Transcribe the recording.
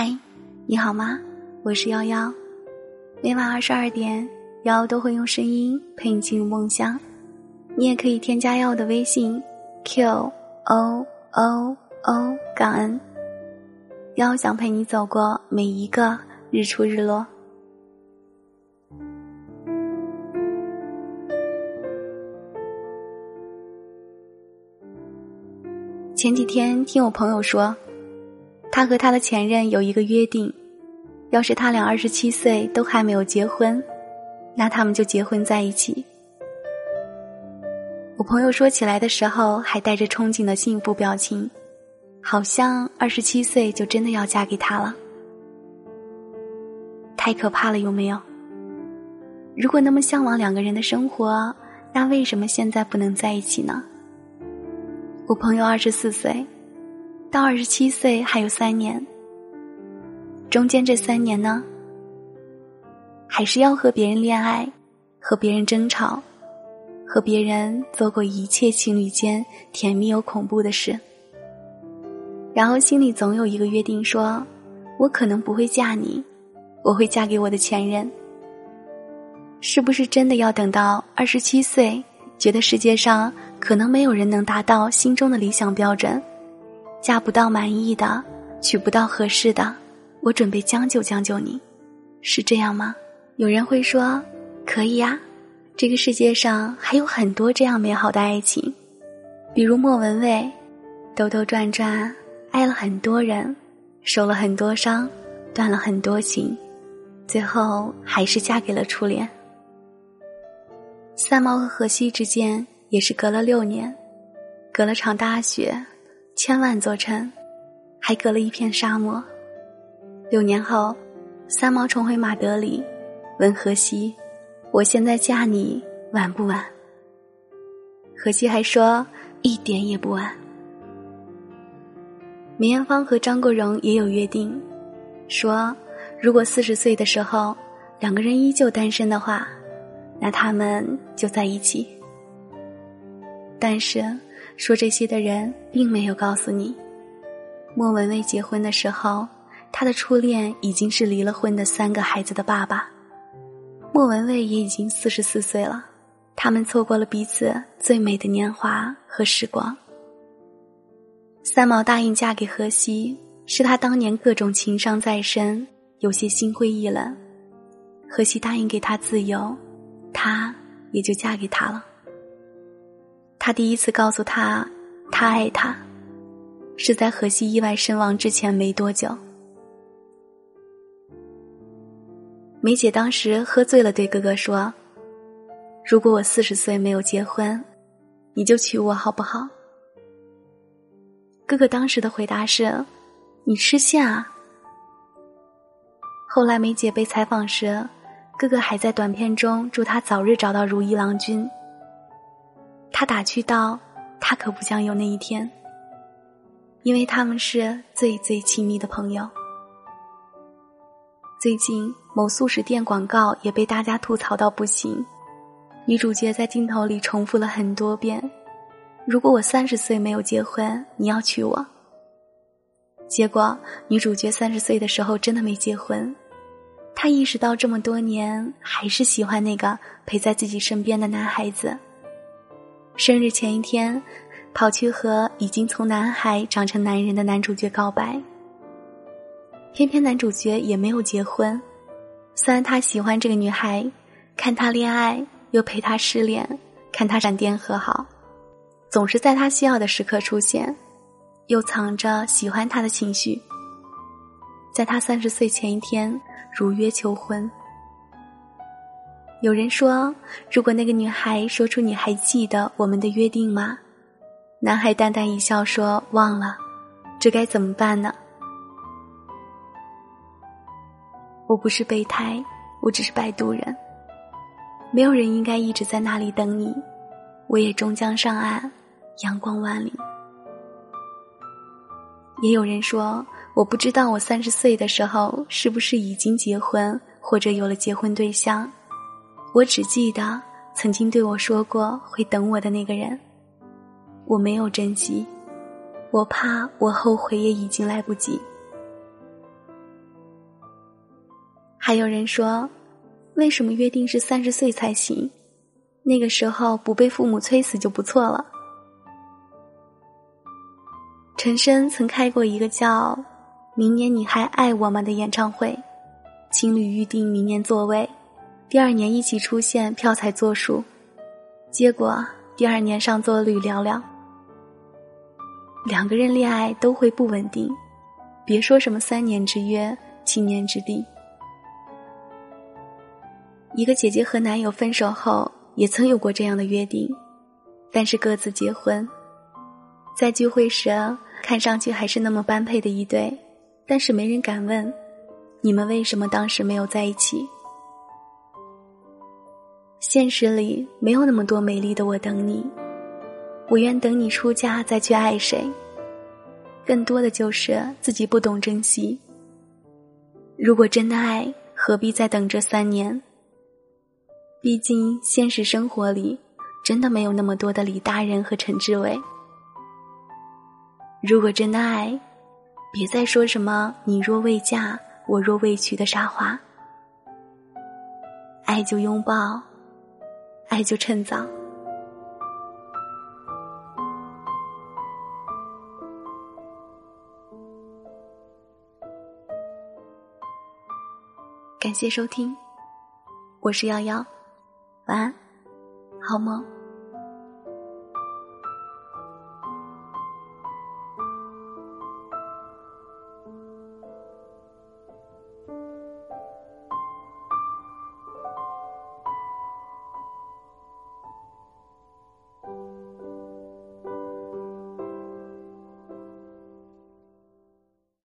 嗨，你好吗？我是幺幺，每晚二十二点，幺都会用声音陪你进入梦乡。你也可以添加幺的微信 q o o o 感恩，幺想陪你走过每一个日出日落。前几天听我朋友说。他和他的前任有一个约定，要是他俩二十七岁都还没有结婚，那他们就结婚在一起。我朋友说起来的时候还带着憧憬的幸福表情，好像二十七岁就真的要嫁给他了。太可怕了，有没有？如果那么向往两个人的生活，那为什么现在不能在一起呢？我朋友二十四岁。到二十七岁还有三年，中间这三年呢，还是要和别人恋爱，和别人争吵，和别人做过一切情侣间甜蜜又恐怖的事，然后心里总有一个约定，说我可能不会嫁你，我会嫁给我的前任。是不是真的要等到二十七岁，觉得世界上可能没有人能达到心中的理想标准？嫁不到满意的，娶不到合适的，我准备将就将就你，是这样吗？有人会说，可以呀，这个世界上还有很多这样美好的爱情，比如莫文蔚，兜兜转转爱了很多人，受了很多伤，断了很多情，最后还是嫁给了初恋。三毛和荷西之间也是隔了六年，隔了场大雪。千万座城，还隔了一片沙漠。六年后，三毛重回马德里，问荷西：“我现在嫁你晚不晚？”荷西还说：“一点也不晚。”梅艳芳和张国荣也有约定，说如果四十岁的时候两个人依旧单身的话，那他们就在一起。但是。说这些的人并没有告诉你，莫文蔚结婚的时候，他的初恋已经是离了婚的三个孩子的爸爸，莫文蔚也已经四十四岁了，他们错过了彼此最美的年华和时光。三毛答应嫁给荷西，是他当年各种情伤在身，有些心灰意冷，荷西答应给他自由，他也就嫁给他了。他第一次告诉他，他爱他，是在荷西意外身亡之前没多久。梅姐当时喝醉了，对哥哥说：“如果我四十岁没有结婚，你就娶我好不好？”哥哥当时的回答是：“你吃线啊。”后来梅姐被采访时，哥哥还在短片中祝他早日找到如意郎君。他打趣道：“他可不想有那一天，因为他们是最最亲密的朋友。”最近某素食店广告也被大家吐槽到不行，女主角在镜头里重复了很多遍：“如果我三十岁没有结婚，你要娶我。”结果女主角三十岁的时候真的没结婚，她意识到这么多年还是喜欢那个陪在自己身边的男孩子。生日前一天，跑去和已经从男孩长成男人的男主角告白。偏偏男主角也没有结婚，虽然他喜欢这个女孩，看她恋爱又陪她失恋，看她闪电和好，总是在她需要的时刻出现，又藏着喜欢她的情绪。在他三十岁前一天，如约求婚。有人说，如果那个女孩说出“你还记得我们的约定吗？”男孩淡淡一笑说：“忘了。”这该怎么办呢？我不是备胎，我只是摆渡人。没有人应该一直在那里等你，我也终将上岸，阳光万里。也有人说，我不知道我三十岁的时候是不是已经结婚，或者有了结婚对象。我只记得曾经对我说过会等我的那个人，我没有珍惜，我怕我后悔也已经来不及。还有人说，为什么约定是三十岁才行？那个时候不被父母催死就不错了。陈升曾开过一个叫“明年你还爱我吗”的演唱会，情侣预定明年座位，第二年一起出现，票才作数，结果第二年上座率寥寥。两个人恋爱都会不稳定，别说什么三年之约、七年之定。一个姐姐和男友分手后，也曾有过这样的约定，但是各自结婚，在聚会时看上去还是那么般配的一对，但是没人敢问，你们为什么当时没有在一起？现实里没有那么多美丽的我等你。我愿等你出嫁再去爱谁，更多的就是自己不懂珍惜。如果真的爱，何必再等这三年？毕竟现实生活里真的没有那么多的李大人和陈志伟。如果真的爱，别再说什么“你若未嫁，我若未娶”的傻话。爱就拥抱，爱就趁早。感谢收听，我是瑶瑶，晚安，好梦。